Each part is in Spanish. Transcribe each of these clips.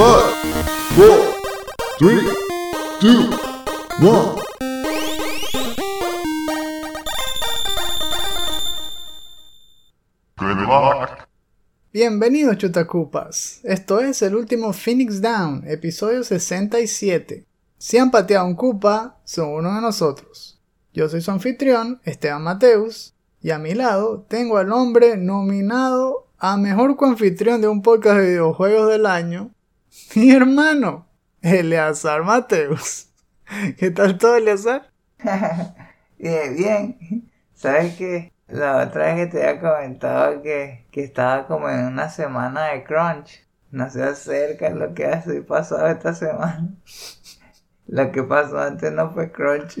Five. Bienvenidos chutacupas. Esto es el último Phoenix Down, episodio 67. Si han pateado un cupa, son uno de nosotros. Yo soy su anfitrión, Esteban Mateus, y a mi lado tengo al hombre nominado a mejor coanfitrión de un podcast de videojuegos del año, mi hermano, Eleazar Mateus. ¿Qué tal todo, Eleazar? bien, bien. ¿Sabes qué? La otra vez que te había comentado que, que estaba como en una semana de crunch. No se acerca lo que ha pasado esta semana. Lo que pasó antes no fue crunch.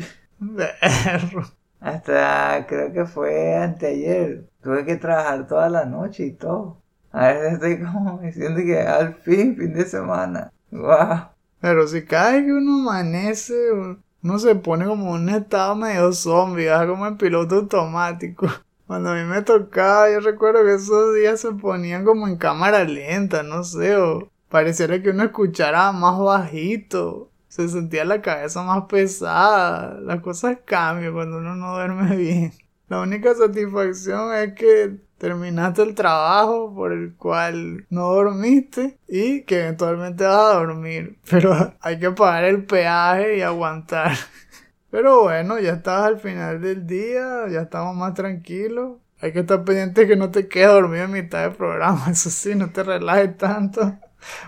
Hasta creo que fue anteayer. Tuve que trabajar toda la noche y todo. A veces estoy como diciendo que al fin, fin de semana. Wow. Pero si cada vez que uno amanece, uno se pone como en un estado medio zombie, como en piloto automático. Cuando a mí me tocaba, yo recuerdo que esos días se ponían como en cámara lenta, no sé, o pareciera que uno escuchara más bajito, se sentía la cabeza más pesada, las cosas cambian cuando uno no duerme bien. La única satisfacción es que terminaste el trabajo por el cual no dormiste y que eventualmente vas a dormir. Pero hay que pagar el peaje y aguantar. Pero bueno, ya estás al final del día, ya estamos más tranquilos. Hay que estar pendiente que no te quedes dormido en mitad del programa, eso sí, no te relajes tanto.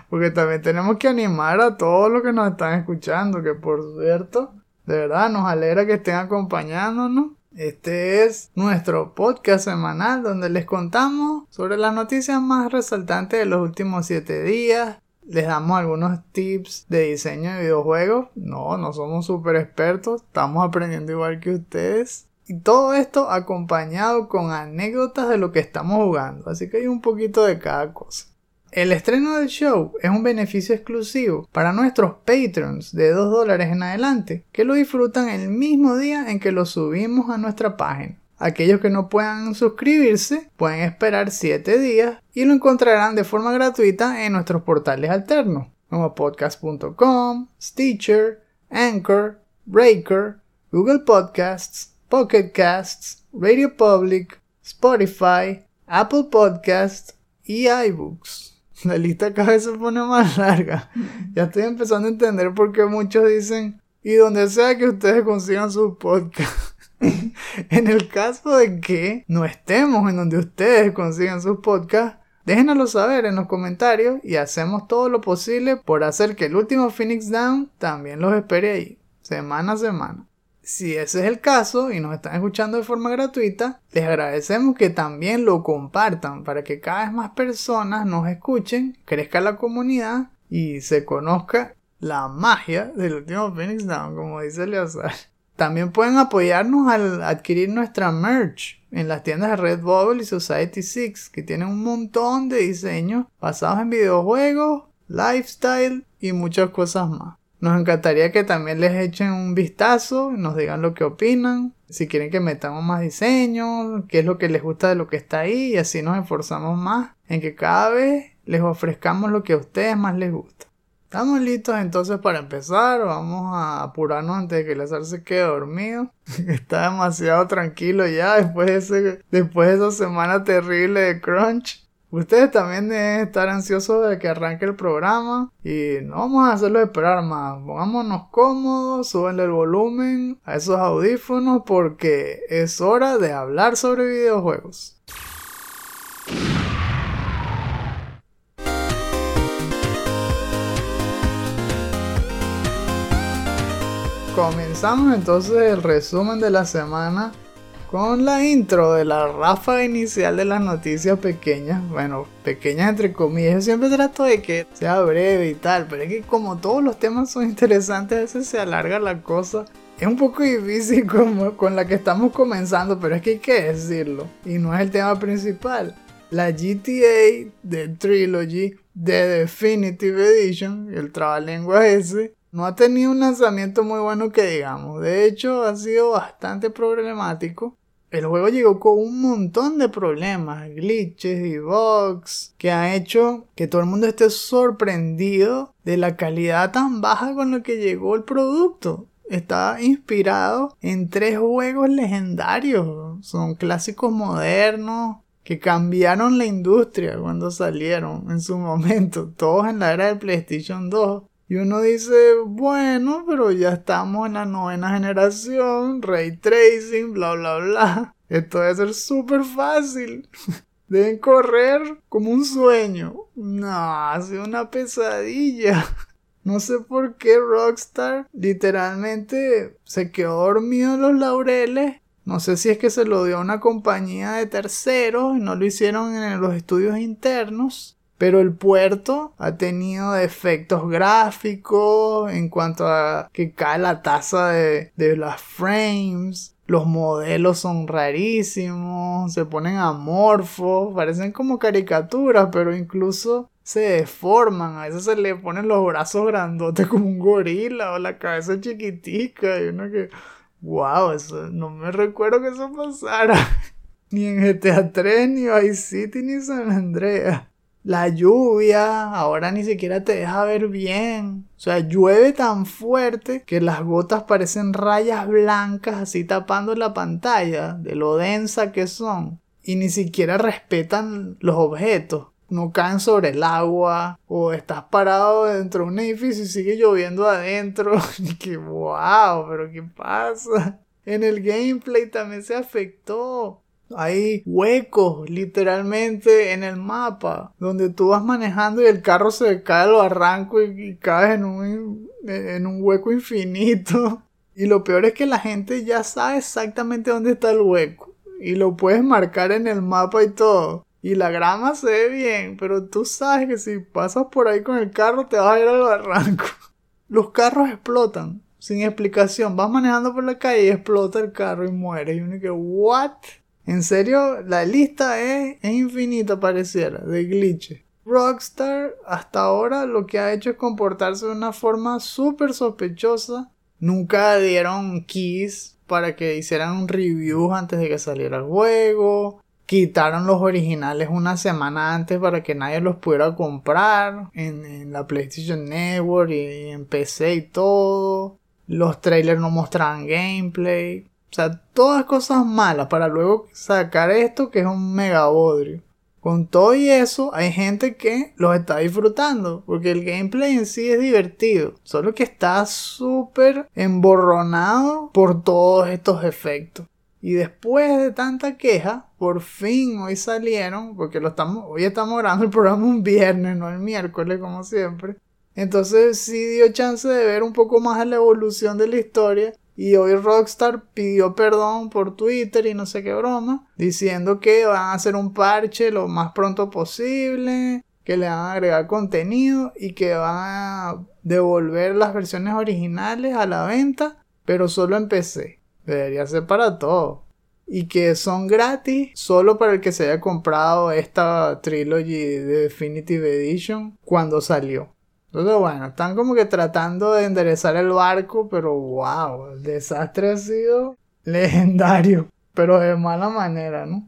Porque también tenemos que animar a todos los que nos están escuchando, que por cierto, de verdad nos alegra que estén acompañándonos. Este es nuestro podcast semanal donde les contamos sobre las noticias más resaltantes de los últimos 7 días. Les damos algunos tips de diseño de videojuegos. No, no somos super expertos, estamos aprendiendo igual que ustedes. Y todo esto acompañado con anécdotas de lo que estamos jugando. Así que hay un poquito de cada cosa. El estreno del show es un beneficio exclusivo para nuestros patrons de 2 dólares en adelante, que lo disfrutan el mismo día en que lo subimos a nuestra página. Aquellos que no puedan suscribirse pueden esperar 7 días y lo encontrarán de forma gratuita en nuestros portales alternos, como podcast.com, Stitcher, Anchor, Breaker, Google Podcasts, Pocket Casts, Radio Public, Spotify, Apple Podcasts y iBooks. La lista cada vez se pone más larga. Ya estoy empezando a entender por qué muchos dicen, y donde sea que ustedes consigan su podcast. en el caso de que no estemos en donde ustedes consigan sus podcasts, déjenoslo saber en los comentarios y hacemos todo lo posible por hacer que el último Phoenix Down también los espere ahí, semana a semana. Si ese es el caso y nos están escuchando de forma gratuita, les agradecemos que también lo compartan para que cada vez más personas nos escuchen, crezca la comunidad y se conozca la magia del último Phoenix Down, como dice Leazar. También pueden apoyarnos al adquirir nuestra merch en las tiendas de Redbubble y Society 6, que tienen un montón de diseños basados en videojuegos, lifestyle y muchas cosas más. Nos encantaría que también les echen un vistazo, nos digan lo que opinan, si quieren que metamos más diseños, qué es lo que les gusta de lo que está ahí y así nos esforzamos más en que cada vez les ofrezcamos lo que a ustedes más les gusta. Estamos listos entonces para empezar, vamos a apurarnos antes de que Lazar se quede dormido. Está demasiado tranquilo ya después de, ese, después de esa semana terrible de crunch. Ustedes también deben estar ansiosos de que arranque el programa y no vamos a hacerlo esperar más. Pongámonos cómodos, súbenle el volumen a esos audífonos porque es hora de hablar sobre videojuegos. Comenzamos entonces el resumen de la semana con la intro de la ráfaga inicial de las noticias pequeñas, bueno, pequeñas entre comillas, yo siempre trato de que sea breve y tal, pero es que como todos los temas son interesantes, a veces se alarga la cosa. Es un poco difícil como con la que estamos comenzando, pero es que hay que decirlo, y no es el tema principal. La GTA de Trilogy de Definitive Edition, el trabalengua ese, no ha tenido un lanzamiento muy bueno que digamos. De hecho, ha sido bastante problemático el juego llegó con un montón de problemas, glitches y bugs, que ha hecho que todo el mundo esté sorprendido de la calidad tan baja con la que llegó el producto. Está inspirado en tres juegos legendarios. Son clásicos modernos que cambiaron la industria cuando salieron en su momento, todos en la era del PlayStation 2. Y uno dice, bueno, pero ya estamos en la novena generación, ray tracing, bla, bla, bla. Esto debe ser súper fácil. Deben correr como un sueño. No, ha sido una pesadilla. No sé por qué Rockstar literalmente se quedó dormido en los laureles. No sé si es que se lo dio a una compañía de terceros y no lo hicieron en los estudios internos. Pero el puerto ha tenido defectos gráficos en cuanto a que cae la tasa de, de las frames. Los modelos son rarísimos, se ponen amorfos, parecen como caricaturas, pero incluso se deforman. A veces se le ponen los brazos grandotes como un gorila o la cabeza chiquitica. Y uno que, wow, eso no me recuerdo que eso pasara. ni en GTA 3, ni Vice City, ni San Andreas. La lluvia ahora ni siquiera te deja ver bien. O sea, llueve tan fuerte que las gotas parecen rayas blancas así tapando la pantalla de lo densa que son. Y ni siquiera respetan los objetos. No caen sobre el agua. O estás parado dentro de un edificio y sigue lloviendo adentro. Y que wow, pero ¿qué pasa? En el gameplay también se afectó. Hay huecos literalmente en el mapa donde tú vas manejando y el carro se cae lo arranco y, caes en un, en un hueco infinito. Y lo peor es que la gente ya sabe exactamente dónde está el hueco y lo puedes marcar en el mapa y todo. Y la grama se ve bien, pero tú sabes que si pasas por ahí con el carro te vas a ir al barranco. Los carros explotan sin explicación. Vas manejando por la calle y explota el carro y muere. Y uno que, ¿what? En serio, la lista es, infinita pareciera, de glitches. Rockstar hasta ahora lo que ha hecho es comportarse de una forma súper sospechosa. Nunca dieron keys para que hicieran un review antes de que saliera el juego. Quitaron los originales una semana antes para que nadie los pudiera comprar en, en la PlayStation Network y en PC y todo. Los trailers no mostraban gameplay. O sea, todas cosas malas para luego sacar esto que es un mega bodrio. Con todo y eso, hay gente que los está disfrutando, porque el gameplay en sí es divertido, solo que está súper emborronado por todos estos efectos. Y después de tanta queja, por fin hoy salieron, porque lo estamos, hoy estamos grabando el programa un viernes, no el miércoles como siempre. Entonces sí dio chance de ver un poco más la evolución de la historia y hoy Rockstar pidió perdón por Twitter y no sé qué broma, diciendo que van a hacer un parche lo más pronto posible, que le van a agregar contenido y que van a devolver las versiones originales a la venta, pero solo en PC. Debería ser para todo. Y que son gratis solo para el que se haya comprado esta trilogy de Definitive Edition cuando salió. Entonces, bueno, están como que tratando de enderezar el barco, pero wow, el desastre ha sido legendario, pero de mala manera, ¿no?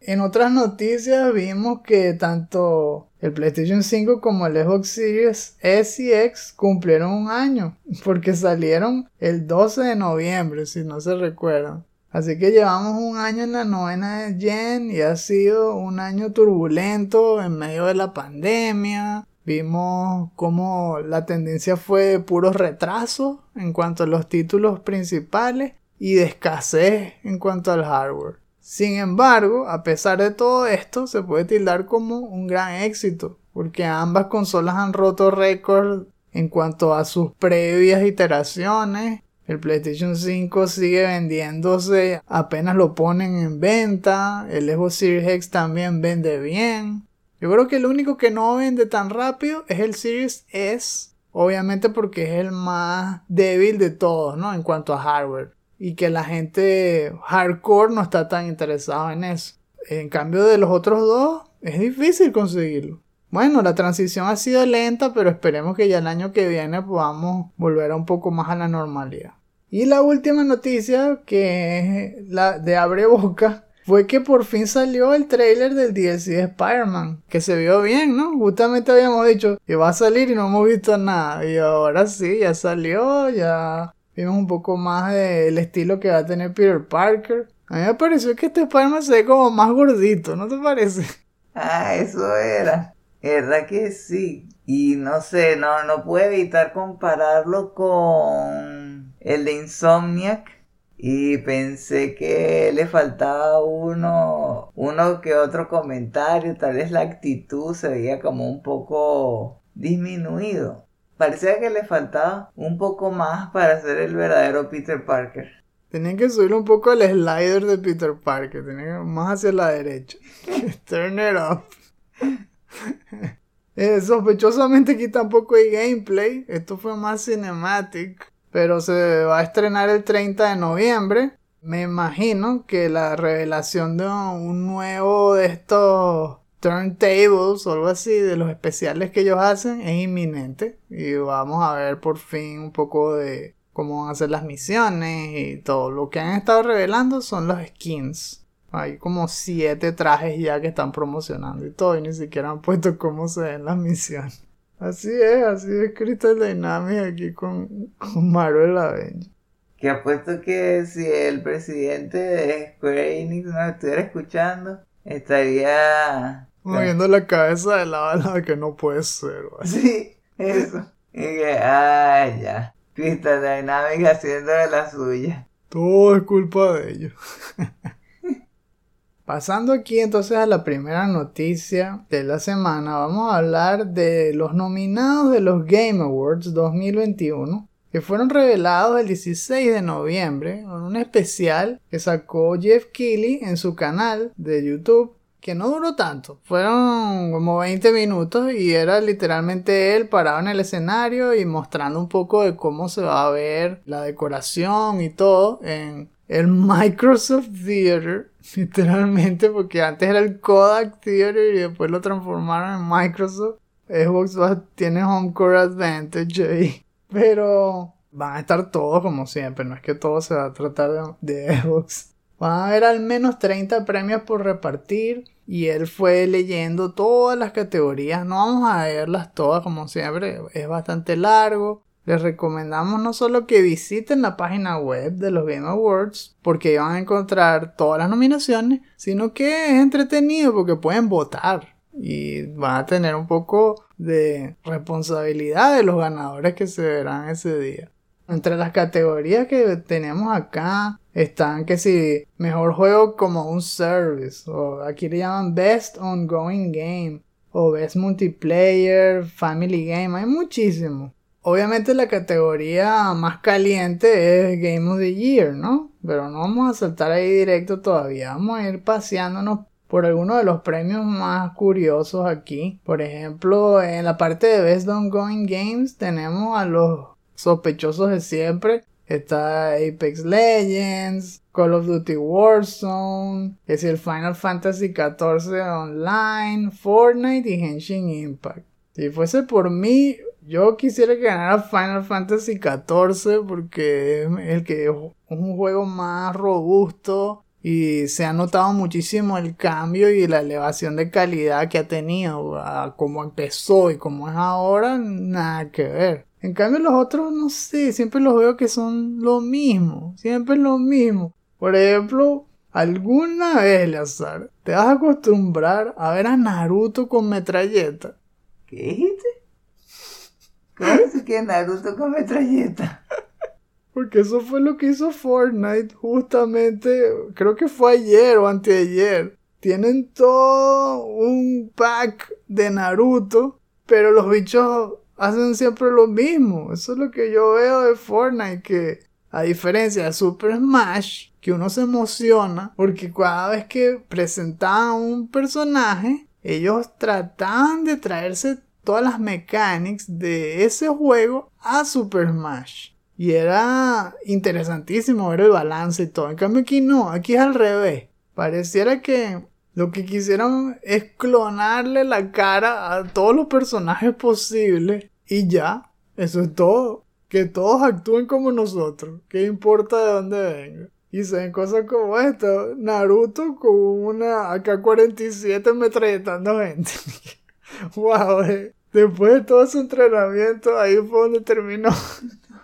En otras noticias vimos que tanto el PlayStation 5 como el Xbox Series S y X cumplieron un año, porque salieron el 12 de noviembre, si no se recuerdan. Así que llevamos un año en la novena gen y ha sido un año turbulento en medio de la pandemia, Vimos cómo la tendencia fue puros retrasos en cuanto a los títulos principales y de escasez en cuanto al hardware. Sin embargo, a pesar de todo esto, se puede tildar como un gran éxito, porque ambas consolas han roto récords en cuanto a sus previas iteraciones. El PlayStation 5 sigue vendiéndose, apenas lo ponen en venta. El Xbox Series X también vende bien. Yo creo que el único que no vende tan rápido es el Series S, obviamente porque es el más débil de todos, ¿no? En cuanto a hardware. Y que la gente hardcore no está tan interesado en eso. En cambio de los otros dos, es difícil conseguirlo. Bueno, la transición ha sido lenta, pero esperemos que ya el año que viene podamos volver a un poco más a la normalidad. Y la última noticia, que es la de abre boca, fue que por fin salió el trailer del DLC de Spider-Man, que se vio bien, ¿no? Justamente habíamos dicho que va a salir y no hemos visto nada. Y ahora sí, ya salió, ya vimos un poco más del estilo que va a tener Peter Parker. A mí me pareció que este Spider-Man se ve como más gordito, ¿no te parece? Ah, eso era. ¿Verdad que sí? Y no sé, no, no puedo evitar compararlo con el de Insomniac y pensé que le faltaba uno, uno que otro comentario, tal vez la actitud se veía como un poco disminuido. Parecía que le faltaba un poco más para ser el verdadero Peter Parker. Tenían que subir un poco el slider de Peter Parker, tenían más hacia la derecha. Turn it up. Eh, sospechosamente aquí tampoco hay gameplay, esto fue más cinematic pero se va a estrenar el 30 de noviembre. Me imagino que la revelación de un nuevo de estos turntables o algo así de los especiales que ellos hacen es inminente. Y vamos a ver por fin un poco de cómo van a ser las misiones y todo. Lo que han estado revelando son los skins. Hay como siete trajes ya que están promocionando y todo y ni siquiera han puesto cómo se ven las misiones Así es, así es Crystal Dynamics aquí con, con Marvel Avengers. Que apuesto que si el presidente de Square Enix nos estuviera escuchando, estaría... Moviendo la cabeza de lado a lado que no puede ser. Sí, eso. Y que, ah, ya. Crystal Dynamics haciendo de la suya. Todo es culpa de ellos. Pasando aquí entonces a la primera noticia de la semana, vamos a hablar de los nominados de los Game Awards 2021 que fueron revelados el 16 de noviembre en un especial que sacó Jeff Keighley en su canal de YouTube que no duró tanto, fueron como 20 minutos y era literalmente él parado en el escenario y mostrando un poco de cómo se va a ver la decoración y todo en el Microsoft Theater, literalmente, porque antes era el Kodak Theater y después lo transformaron en Microsoft. Xbox tiene Homecore Advantage ahí. Pero van a estar todos como siempre, no es que todo se va a tratar de, de Xbox. Van a haber al menos 30 premios por repartir y él fue leyendo todas las categorías. No vamos a verlas todas como siempre, es bastante largo. Les recomendamos no solo que visiten la página web de los Game Awards, porque van a encontrar todas las nominaciones, sino que es entretenido porque pueden votar y van a tener un poco de responsabilidad de los ganadores que se verán ese día. Entre las categorías que tenemos acá están que si mejor juego como un service o aquí le llaman best ongoing game o best multiplayer, family game, hay muchísimos. Obviamente la categoría más caliente es Game of the Year, ¿no? Pero no vamos a saltar ahí directo todavía. Vamos a ir paseándonos por algunos de los premios más curiosos aquí. Por ejemplo, en la parte de Best Ongoing Games tenemos a los sospechosos de siempre. Está Apex Legends, Call of Duty Warzone, es el Final Fantasy XIV Online, Fortnite y Henshin Impact. Si fuese por mí, yo quisiera que ganara Final Fantasy XIV porque es el que es un juego más robusto y se ha notado muchísimo el cambio y la elevación de calidad que ha tenido a como empezó y como es ahora, nada que ver. En cambio los otros no sé, siempre los veo que son lo mismo, siempre lo mismo. Por ejemplo, alguna vez, Lazar, te vas a acostumbrar a ver a Naruto con metralleta. ¿Qué dijiste? ¿Cómo es que Naruto con metralleta? Porque eso fue lo que hizo Fortnite justamente, creo que fue ayer o anteayer. Tienen todo un pack de Naruto, pero los bichos hacen siempre lo mismo. Eso es lo que yo veo de Fortnite, que a diferencia de Super Smash, que uno se emociona porque cada vez que presentaban un personaje, ellos trataban de traerse todas las mechanics de ese juego a Super Smash. Y era interesantísimo ver el balance y todo. En cambio aquí no, aquí es al revés. Pareciera que lo que quisieron es clonarle la cara a todos los personajes posibles y ya, eso es todo. que todos actúen como nosotros. ¿Qué importa de dónde venga? Y se ven cosas como esto. Naruto con una AK-47 metralletando gente. wow, eh. Después de todo su entrenamiento, ahí fue donde terminó.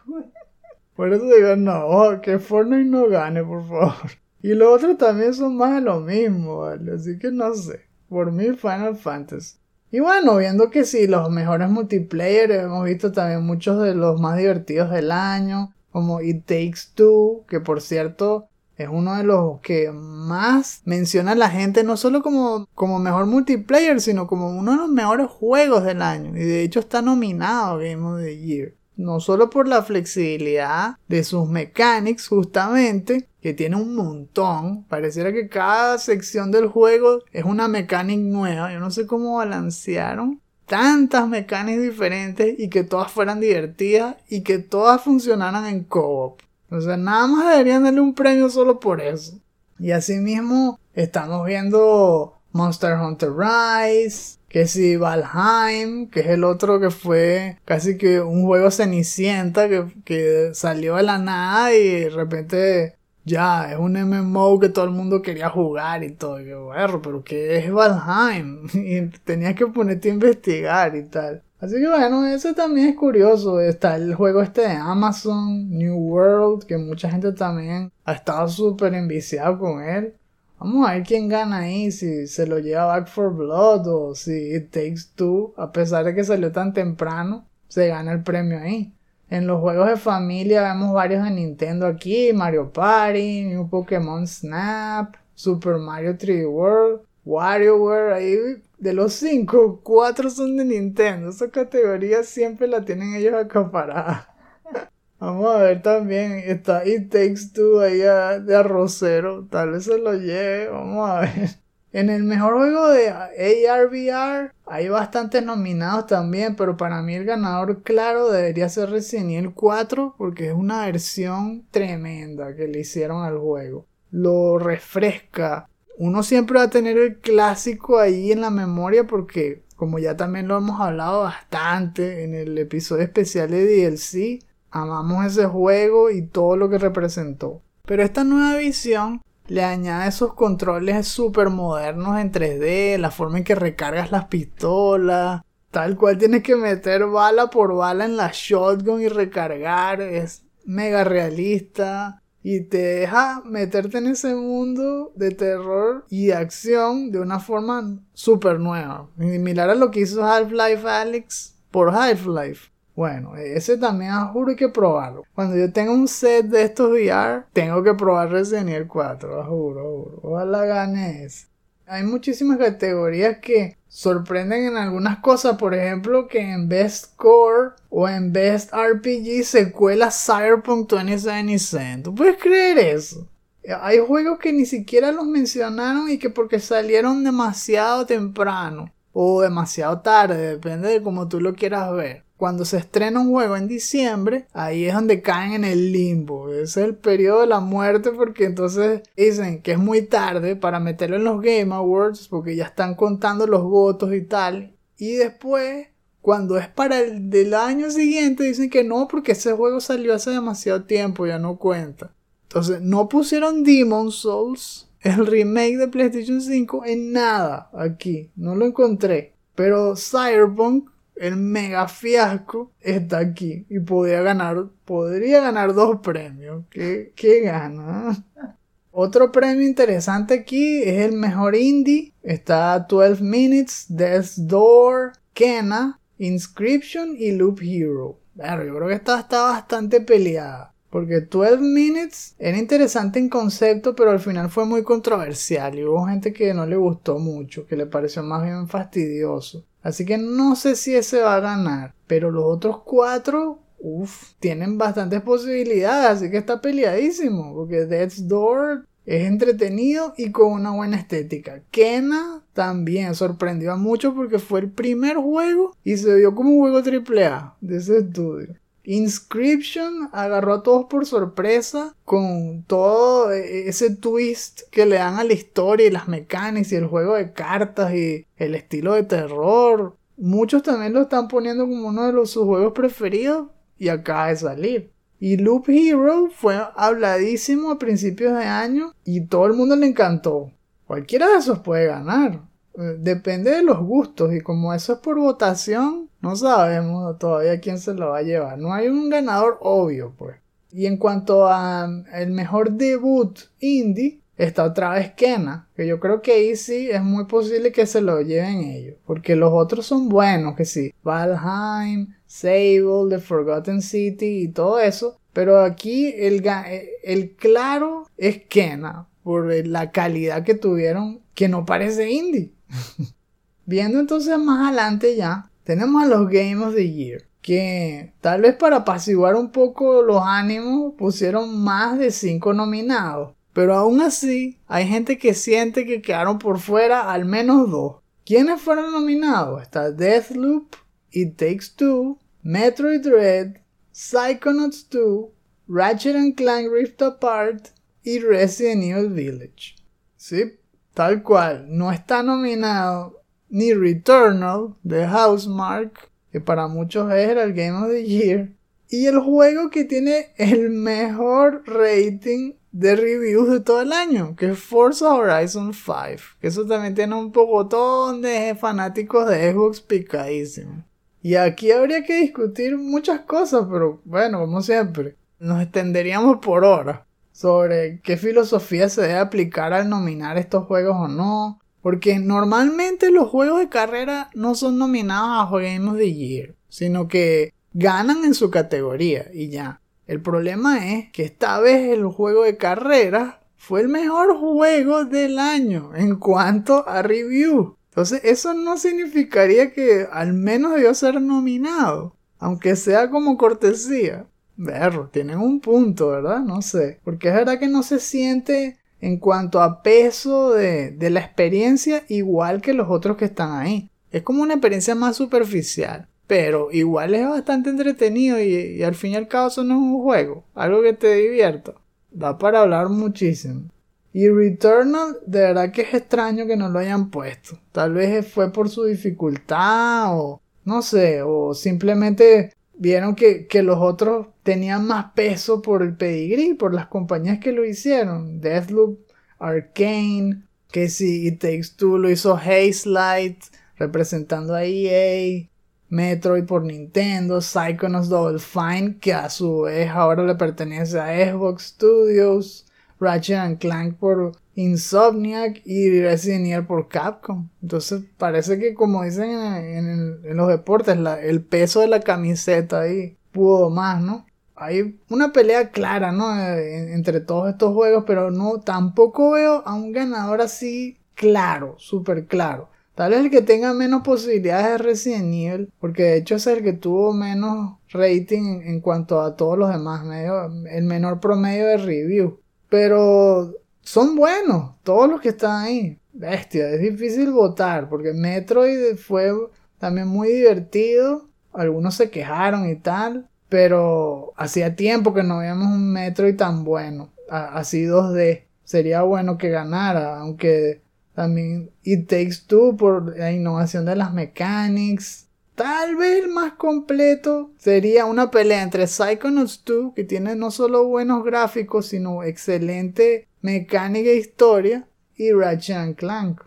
por eso digo, no, que Fortnite no gane, por favor. Y los otros también son más de lo mismo, ¿vale? Así que no sé. Por mí, Final Fantasy. Y bueno, viendo que sí, los mejores multiplayer, hemos visto también muchos de los más divertidos del año, como It Takes Two, que por cierto es uno de los que más menciona la gente, no solo como, como mejor multiplayer, sino como uno de los mejores juegos del año. Y de hecho está nominado Game of the Year. No solo por la flexibilidad de sus mechanics, justamente, que tiene un montón. Pareciera que cada sección del juego es una mecánica nueva. Yo no sé cómo balancearon tantas mecánicas diferentes y que todas fueran divertidas y que todas funcionaran en co-op. O sea, nada más deberían darle un premio solo por eso. Y asimismo, estamos viendo Monster Hunter Rise, que si Valheim, que es el otro que fue casi que un juego cenicienta que, que salió de la nada y de repente ya es un MMO que todo el mundo quería jugar y todo. Y yo, bueno, pero ¿qué es Valheim? Y tenías que ponerte a investigar y tal. Así que bueno, eso también es curioso. Está el juego este de Amazon, New World, que mucha gente también ha estado súper enviciado con él. Vamos a ver quién gana ahí, si se lo lleva Back for Blood o si It Takes Two, a pesar de que salió tan temprano, se gana el premio ahí. En los juegos de familia vemos varios de Nintendo aquí, Mario Party, New Pokémon Snap, Super Mario 3D World, WarioWare, ahí de los cinco, cuatro son de Nintendo. Esa categoría siempre la tienen ellos acaparada. Vamos a ver también, está It Takes Two ahí de arrocero, tal vez se lo lleve, vamos a ver. En el mejor juego de ARVR hay bastantes nominados también, pero para mí el ganador claro debería ser Resident Evil 4 porque es una versión tremenda que le hicieron al juego. Lo refresca, uno siempre va a tener el clásico ahí en la memoria porque como ya también lo hemos hablado bastante en el episodio especial de DLC, amamos ese juego y todo lo que representó. Pero esta nueva visión le añade esos controles super modernos en 3D, la forma en que recargas las pistolas, tal cual tienes que meter bala por bala en la shotgun y recargar, es mega realista y te deja meterte en ese mundo de terror y acción de una forma súper nueva. Similar a lo que hizo Half-Life Alex por Half-Life. Bueno, ese también juro que probarlo. Cuando yo tenga un set de estos VR, tengo que probar Resident Evil 4, juro, juro. Ojalá gane. Hay muchísimas categorías que sorprenden en algunas cosas, por ejemplo, que en Best Core o en Best RPG se cuela Cyberpunk 2077. ¿Tú puedes creer eso? Hay juegos que ni siquiera los mencionaron y que porque salieron demasiado temprano o demasiado tarde, depende de cómo tú lo quieras ver cuando se estrena un juego en diciembre, ahí es donde caen en el limbo. Es el periodo de la muerte porque entonces dicen que es muy tarde para meterlo en los Game Awards porque ya están contando los votos y tal. Y después, cuando es para el del año siguiente, dicen que no porque ese juego salió hace demasiado tiempo, ya no cuenta. Entonces, no pusieron Demon Souls, el remake de PlayStation 5, en nada aquí. No lo encontré. Pero Cyberpunk el mega fiasco está aquí y podría ganar, podría ganar dos premios. ¿Qué, qué gana? Otro premio interesante aquí es el mejor indie. Está 12 Minutes, Death's Door, Kena, Inscription y Loop Hero. Pero yo creo que esta está bastante peleada. Porque 12 Minutes era interesante en concepto, pero al final fue muy controversial y hubo gente que no le gustó mucho, que le pareció más bien fastidioso. Así que no sé si ese va a ganar. Pero los otros cuatro, uff, tienen bastantes posibilidades. Así que está peleadísimo. Porque Death's Door es entretenido y con una buena estética. Kena también sorprendió a muchos porque fue el primer juego y se vio como un juego AAA de ese estudio. Inscription agarró a todos por sorpresa con todo e-, ese twist que le dan a la historia y las mecánicas y el juego de cartas y el estilo de terror. Muchos también lo están poniendo como uno de sus juegos preferidos. y acaba de salir. Y Loop Hero fue habladísimo a principios de año y todo el mundo le encantó. Cualquiera de esos puede ganar. Eh, depende de los gustos y como eso es por votación, no sabemos todavía quién se lo va a llevar. No hay un ganador obvio, pues. Y en cuanto a el mejor debut indie, está otra vez Kena, que yo creo que ahí sí es muy posible que se lo lleven ellos, porque los otros son buenos, que sí, Valheim, Sable, The Forgotten City y todo eso, pero aquí el, el claro es Kena, por la calidad que tuvieron, que no parece indie. Viendo entonces más adelante ya, tenemos a los Game of the Year, que tal vez para apaciguar un poco los ánimos pusieron más de 5 nominados. Pero aún así, hay gente que siente que quedaron por fuera al menos dos. ¿Quiénes fueron nominados? Está Deathloop, It Takes Two, Metroid Dread, Psychonauts 2, Ratchet Clank Rift Apart y Resident Evil Village. Sí, tal cual. No está nominado ni Returnal de Housemark, que para muchos era el Game of the Year, y el juego que tiene el mejor rating de reviews de todo el año, que es Forza Horizon 5. Que eso también tiene un pocotón de fanáticos de Xbox picadísimos. Y aquí habría que discutir muchas cosas, pero bueno, como siempre, nos extenderíamos por horas sobre qué filosofía se debe aplicar al nominar estos juegos o no. Porque normalmente los juegos de carrera no son nominados a Game of the Year, sino que ganan en su categoría y ya. El problema es que esta vez el juego de carrera fue el mejor juego del año en cuanto a review. Entonces eso no significaría que al menos debió ser nominado, aunque sea como cortesía. Berro, tienen un punto, ¿verdad? No sé. Porque es verdad que no se siente en cuanto a peso de, de la experiencia igual que los otros que están ahí. Es como una experiencia más superficial. Pero igual es bastante entretenido y, al fin y al cabo eso no es un juego, algo que te divierta. Da para hablar muchísimo. Y Returnal, de verdad que es extraño que no lo hayan puesto. Tal vez fue por su dificultad o no sé, o simplemente vieron que, que los otros tenían más peso por el pedigrí, por las compañías que lo hicieron. Deathloop, Arcane, que si It Takes Two lo hizo Hazelight, representando a EA. Metroid por Nintendo, Psychonauts Double Fine, que a su vez ahora le pertenece a Xbox Studios, Ratchet Clank por Insomniac y Resident Evil por Capcom. Entonces parece que como dicen en, los deportes, el peso de la camiseta ahí pudo más, ¿no? Hay una pelea clara, ¿no? Eh, entre todos estos juegos, pero no, tampoco veo a un ganador así claro, súper claro. Tal vez el que tenga menos posibilidades de Resident Evil, porque de hecho es el que tuvo menos rating en cuanto a todos los demás, medio, el menor promedio de review. Pero son buenos, todos los que están ahí. Bestia, es difícil votar, porque Metroid fue también muy divertido. Algunos se quejaron y tal, pero hacía tiempo que no veíamos un Metroid tan bueno, así 2D. Sería bueno que ganara, aunque también It Takes Two por la innovación de las mechanics. Tal vez el más completo sería una pelea entre Psychonauts 2, que tiene no solo buenos gráficos, sino excelente mecánica e historia, y Ratchet Clank.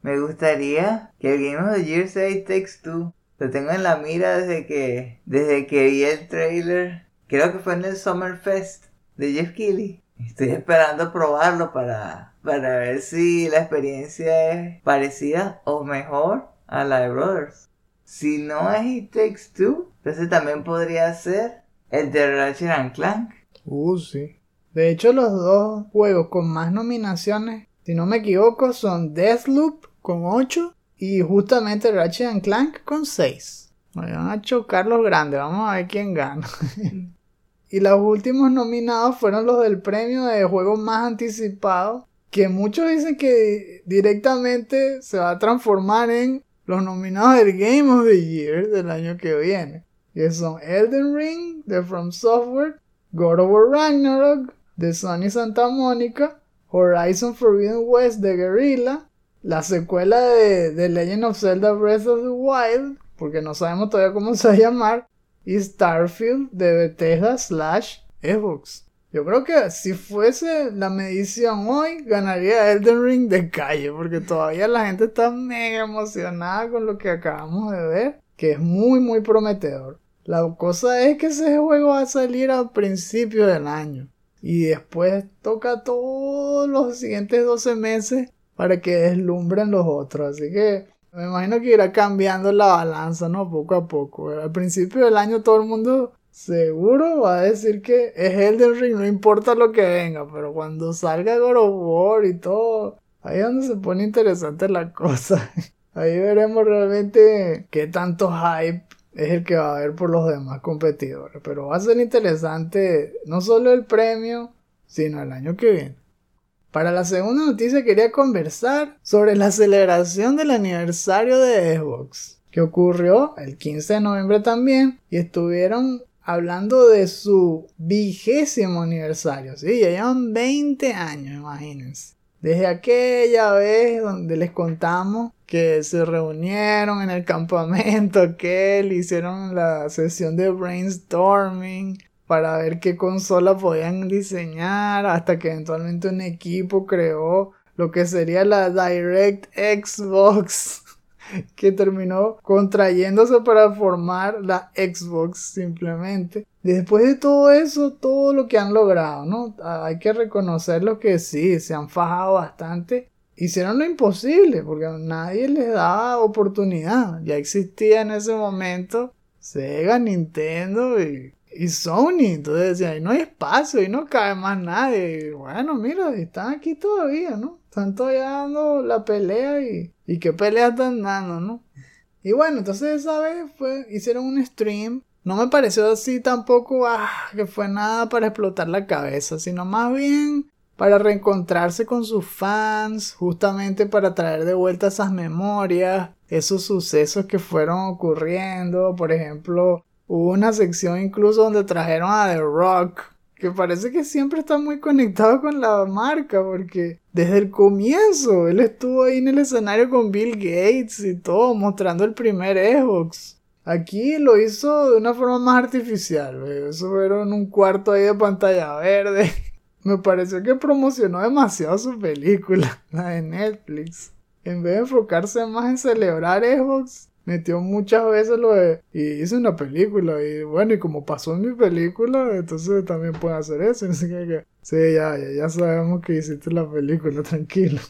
Me gustaría que el Game of the Year sea Takes Two. Lo tengo en la mira desde que, desde que vi el trailer. Creo que fue en el Summer Fest de Jeff Keighley. Estoy esperando probarlo para para ver si la experiencia es parecida o mejor a la de Brothers. Si no es It Takes Two, entonces también podría ser el de Ratchet Clank. Uh, sí. De hecho, los dos juegos con más nominaciones, si no me equivoco, son Deathloop con 8 y justamente Ratchet Clank con 6. Me van a chocar los grandes, vamos a ver quién gana. y los últimos nominados fueron los del premio de juegos más anticipados que muchos dicen que directamente se va a transformar en los nominados del Game of the Year del año que viene. Que son Elden Ring de From Software, God of War Ragnarok de Sony Santa Mónica, Horizon Forbidden West de Guerrilla, la secuela de The Legend of Zelda Breath of the Wild, porque no sabemos todavía cómo se va a llamar, y Starfield de Bethesda slash Xbox. Yo creo que si fuese la medición hoy, ganaría Elden Ring de calle, porque todavía la gente está mega emocionada con lo que acabamos de ver, que es muy, muy prometedor. La cosa es que ese juego va a salir a principios del año. Y después toca todos los siguientes 12 meses para que deslumbren los otros. Así que me imagino que irá cambiando la balanza, ¿no? Poco a poco. Al principio del año todo el mundo seguro va a decir que es Elden Ring, no importa lo que venga. Pero cuando salga God of War y todo, ahí es donde se pone interesante la cosa. Ahí veremos realmente qué tanto hype es el que va a haber por los demás competidores. Pero va a ser interesante no solo el premio, sino el año que viene. Para la segunda noticia quería conversar sobre la celebración del aniversario de Xbox, que ocurrió el 15 de noviembre también, y estuvieron hablando de su vigésimo aniversario. Sí, ya llevan 20 años, imagínense. Desde aquella vez donde les contamos que se reunieron en el campamento aquel, hicieron la sesión de brainstorming para ver qué consola podían diseñar, hasta que eventualmente un equipo creó lo que sería la Direct Xbox, que terminó contrayéndose para formar la Xbox simplemente. Después de todo eso, todo lo que han logrado, ¿no? Hay que reconocer lo que sí, se han fajado bastante hicieron lo imposible porque nadie les daba oportunidad. Ya existía en ese momento Sega, Nintendo y, Sony. Entonces decían, no hay espacio y no cabe más nadie. Y bueno, mira, están aquí todavía, ¿no? Están todavía dando la pelea y, y qué pelea están dando, ¿no? Y bueno, entonces esa vez fue, hicieron un stream. No me pareció así tampoco ah, que fue nada para explotar la cabeza, sino más bien para reencontrarse con sus fans, justamente para traer de vuelta esas memorias, esos sucesos que fueron ocurriendo. Por ejemplo, hubo una sección incluso donde trajeron a The Rock, que parece que siempre está muy conectado con la marca, porque desde el comienzo él estuvo ahí en el escenario con Bill Gates y todo, mostrando el primer Xbox. Aquí lo hizo de una forma más artificial, eso fueron un cuarto ahí de pantalla verde. Me pareció que promocionó demasiado su película, la de Netflix. En vez de enfocarse más en celebrar Xbox, metió muchas veces lo de y hice una película y bueno y como pasó en mi película entonces también puede hacer eso así que, sí ya, ya ya sabemos que hiciste la película tranquilo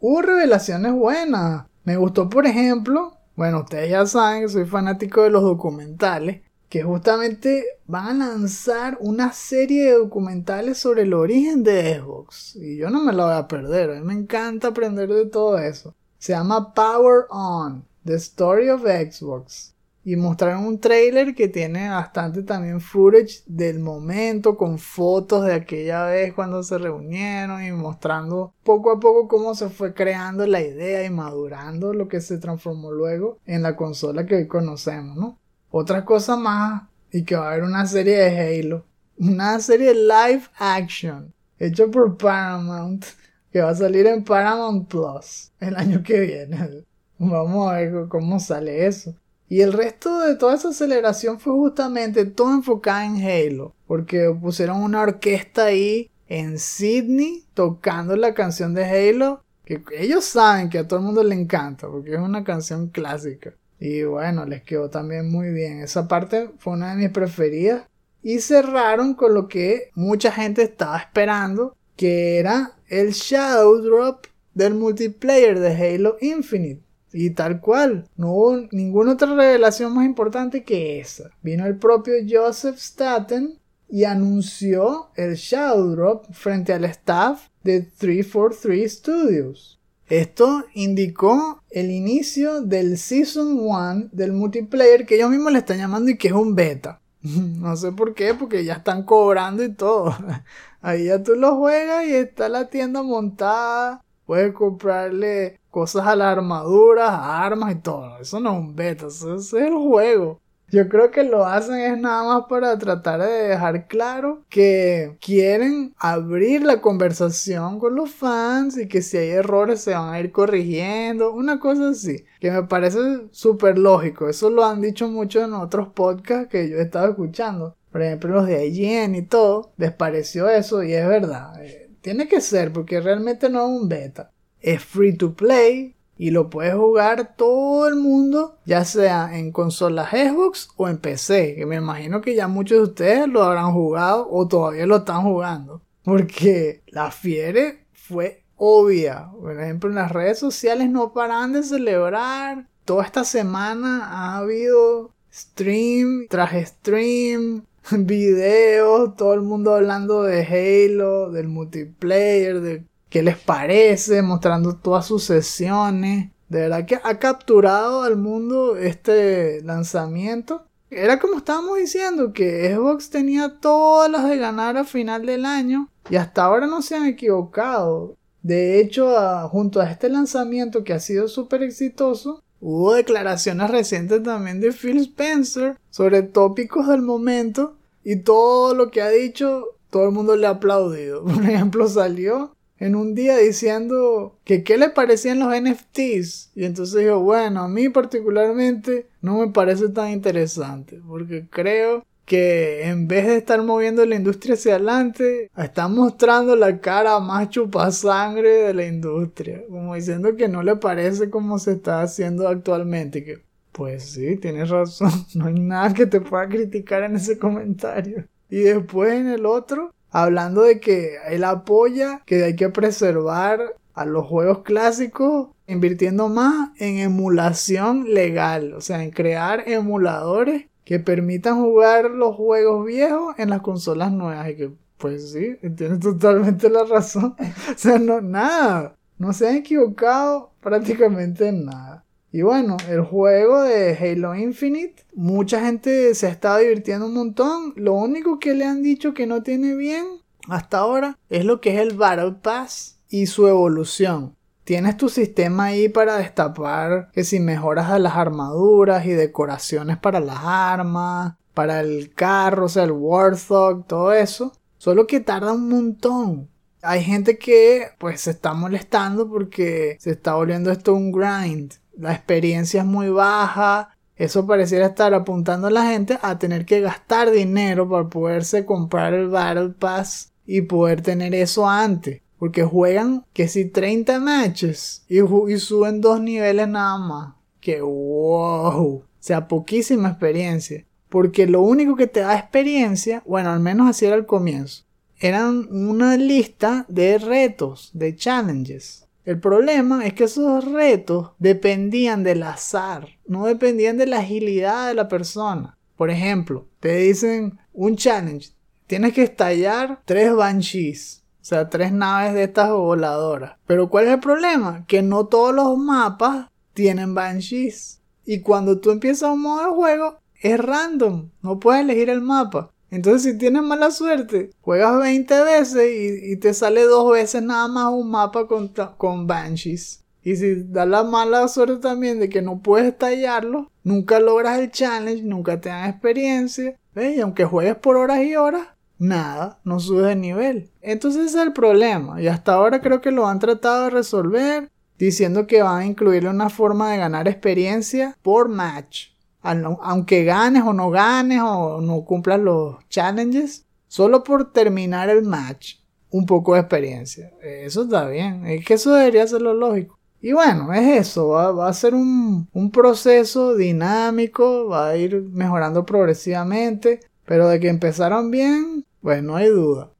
hubo revelaciones buenas me gustó por ejemplo bueno ustedes ya saben que soy fanático de los documentales que justamente van a lanzar una serie de documentales sobre el origen de Xbox. Y yo no me la voy a perder, a mí me encanta aprender de todo eso. Se llama Power On, The Story of Xbox. Y mostraron un trailer que tiene bastante también footage del momento, con fotos de aquella vez cuando se reunieron y mostrando poco a poco cómo se fue creando la idea y madurando lo que se transformó luego en la consola que hoy conocemos, ¿no? Otra cosa más, y que va a haber una serie de Halo. Una serie live action, hecha por Paramount, que va a salir en Paramount Plus el año que viene. Vamos a ver cómo sale eso. Y el resto de toda esa celebración fue justamente todo enfocado en Halo, porque pusieron una orquesta ahí en Sydney tocando la canción de Halo, que ellos saben que a todo el mundo le encanta, porque es una canción clásica. Y bueno, les quedó también muy bien. Esa parte fue una de mis preferidas. Y cerraron con lo que mucha gente estaba esperando, que era el Shadow Drop del multiplayer de Halo Infinite. Y tal cual, no hubo ninguna otra revelación más importante que esa. Vino el propio Joseph Staten y anunció el Shadow Drop frente al staff de 343 Studios. Esto indicó el inicio del Season 1 del multiplayer que ellos mismos le están llamando y que es un beta. No sé por qué, porque ya están cobrando y todo. Ahí ya tú lo juegas y está la tienda montada. Puedes comprarle cosas a las armaduras, armas y todo. Eso no es un beta, eso es el juego. Yo creo que lo hacen es nada más para tratar de dejar claro que quieren abrir la conversación con los fans y que si hay errores se van a ir corrigiendo, una cosa así, que me parece súper lógico. Eso lo han dicho mucho en otros podcasts que yo he estado escuchando. Por ejemplo, los de IGN y todo, les pareció eso y es verdad. Eh, tiene que ser porque realmente no es un beta. Es free to play, y lo puede jugar todo el mundo, ya sea en consolas Xbox o en PC, que me imagino que ya muchos de ustedes lo habrán jugado o todavía lo están jugando, porque la fiere fue obvia. Por ejemplo, en las redes sociales no paran de celebrar. Toda esta semana ha habido stream tras stream, videos, todo el mundo hablando de Halo, del multiplayer, de qué les parece, mostrando todas sus sesiones. De verdad que ha capturado al mundo este lanzamiento. Era como estábamos diciendo, que Xbox tenía todas las de ganar a final del año y hasta ahora no se han equivocado. De hecho, junto a este lanzamiento que ha sido súper exitoso, hubo declaraciones recientes también de Phil Spencer sobre tópicos del momento y todo lo que ha dicho, todo el mundo le ha aplaudido. Por ejemplo, salió en un día diciendo que qué le parecían los NFTs. Y entonces dijo, bueno, a mí particularmente no me parece tan interesante, porque creo que en vez de estar moviendo la industria hacia adelante, está mostrando la cara más chupasangre de la industria, como diciendo que no le parece como se está haciendo actualmente. Que, pues sí, tienes razón, no hay nada que te pueda criticar en ese comentario. Y después en el otro, hablando de que él apoya que hay que preservar a los juegos clásicos invirtiendo más en emulación legal, o sea, en crear emuladores que permitan jugar los juegos viejos en las consolas nuevas y que pues sí, tienes totalmente la razón. o sea, no nada, no se han equivocado prácticamente en nada. Y bueno, el juego de Halo Infinite, mucha gente se ha estado divirtiendo un montón. Lo único que le han dicho que no tiene bien hasta ahora es lo que es el Battle Pass y su evolución. Tienes tu sistema ahí para destapar que si mejoras a las armaduras y decoraciones para las armas, para el carro, o sea, el Warthog, todo eso. Solo que tarda un montón. Hay gente que pues se está molestando porque se está volviendo esto un grind la experiencia es muy baja. Eso pareciera estar apuntando a la gente a tener que gastar dinero para poderse comprar el Battle Pass y poder tener eso antes. Porque juegan que si 30 matches y, y suben dos niveles nada más. Que wow. O sea, poquísima experiencia. Porque lo único que te da experiencia, bueno, al menos así era el comienzo, eran una lista de retos, de challenges. El problema es que esos retos dependían del azar, no dependían de la agilidad de la persona. Por ejemplo, te dicen un challenge, tienes que estallar tres banshees, o sea, tres naves de estas voladoras. Pero ¿cuál es el problema? Que no todos los mapas tienen banshees. Y cuando tú empiezas un modo de juego, es random, no puedes elegir el mapa. Entonces, si tienes mala suerte, juegas 20 veces y, te sale dos veces nada más un mapa con, con Banshees. Y si da la mala suerte también de que no puedes estallarlo, nunca logras el challenge, nunca te dan experiencia. Y aunque juegues por horas y horas, nada, no subes de nivel. Entonces ese es el problema. Y hasta ahora creo que lo han tratado de resolver diciendo que van a incluirle una forma de ganar experiencia por match aunque ganes o no ganes o no cumplas los challenges, solo por terminar el match, un poco de experiencia. Eso está bien, es que eso debería ser lo lógico. Y bueno, es eso, va, a ser un, proceso dinámico, va a ir mejorando progresivamente, pero de que empezaron bien, pues no hay duda.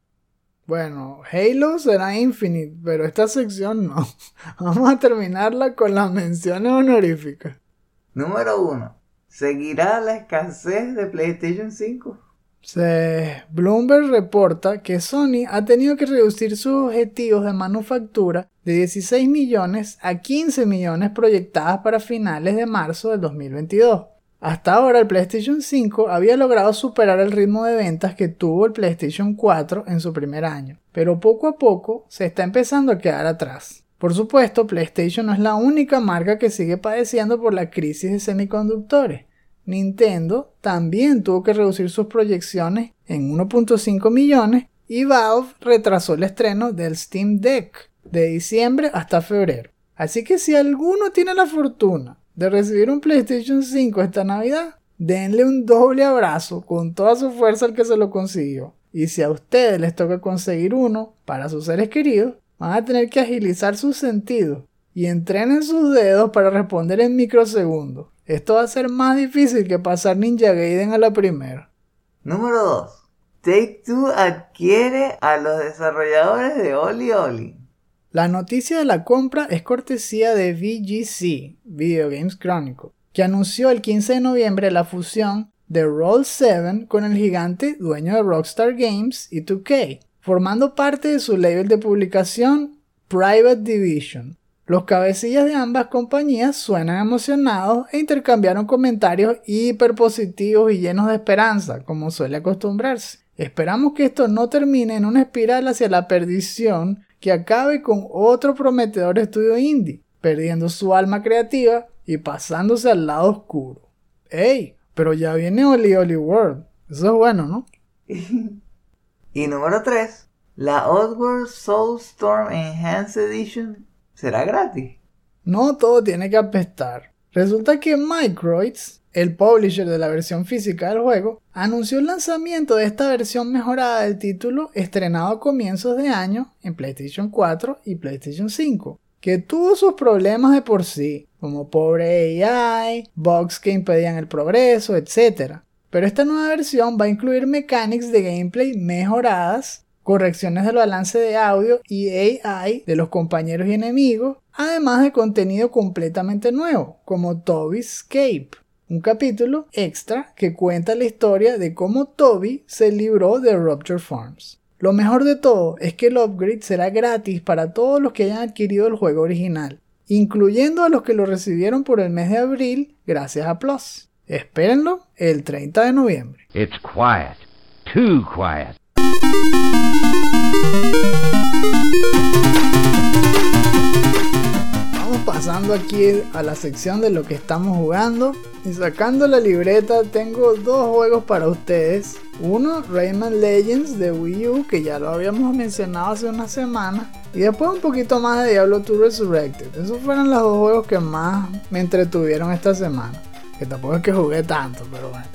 Bueno, Halo será Infinite, pero esta sección no. Vamos a terminarla con las menciones honoríficas. Número 1. ¿Seguirá la escasez de PlayStation 5? Bloomberg reporta que Sony ha tenido que reducir sus objetivos de manufactura de 16 millones a 15 millones proyectadas para finales de marzo del 2022. Hasta ahora el PlayStation 5 había logrado superar el ritmo de ventas que tuvo el PlayStation 4 en su primer año, pero poco a poco se está empezando a quedar atrás. Por supuesto, PlayStation no es la única marca que sigue padeciendo por la crisis de semiconductores. Nintendo también tuvo que reducir sus proyecciones en 1.5 millones y Valve retrasó el estreno del Steam Deck de diciembre hasta febrero. Así que si alguno tiene la fortuna de recibir un PlayStation 5 esta Navidad, denle un doble abrazo con toda su fuerza al que se lo consiguió. Y si a ustedes les toca conseguir uno para sus seres queridos, van a tener que agilizar sus sentidos y entrenen sus dedos para responder en microsegundos. Esto va a ser más difícil que pasar Ninja Gaiden a la primera. Número 2. Take Two adquiere a los desarrolladores de Oli Oli. La noticia de la compra es cortesía de VGC, Video Games Chronicle, que anunció el 15 de noviembre la fusión de Roll7 con el gigante dueño de Rockstar Games y 2K, formando parte de su label de publicación Private Division. Los cabecillas de ambas compañías suenan emocionados e intercambiaron comentarios hiperpositivos y llenos de esperanza, como suele acostumbrarse. Esperamos que esto no termine en una espiral hacia la perdición que acabe con otro prometedor estudio indie, perdiendo su alma creativa y pasándose al lado oscuro. ¡Ey! Pero ya viene Oli Oli World. Eso es bueno, ¿no? y número 3. La Oddworld Soulstorm Enhanced Edition será gratis. No todo tiene que apestar. Resulta que Microids, el publisher de la versión física del juego, anunció el lanzamiento de esta versión mejorada del título estrenado a comienzos de año en PlayStation 4 y PlayStation 5, que tuvo sus problemas de por sí, como pobre AI, bugs que impedían el progreso, etc. Pero esta nueva versión va a incluir mechanics de gameplay mejoradas correcciones del balance de audio y AI de los compañeros y enemigos, además de contenido completamente nuevo, como Toby's Escape, un capítulo extra que cuenta la historia de cómo Toby se libró de Rupture Farms. Lo mejor de todo es que el upgrade será gratis para todos los que hayan adquirido el juego original, incluyendo a los que lo recibieron por el mes de abril gracias a Plus. Espérenlo el 30 de noviembre. Pasando aquí a la sección de lo que estamos jugando. Y sacando la libreta tengo dos juegos para ustedes. Uno, Rayman Legends de Wii U, que ya lo habíamos mencionado hace una semana. Y después un poquito más de Diablo 2 Resurrected. Esos fueron los dos juegos que más me entretuvieron esta semana. Que tampoco es que jugué tanto, pero bueno.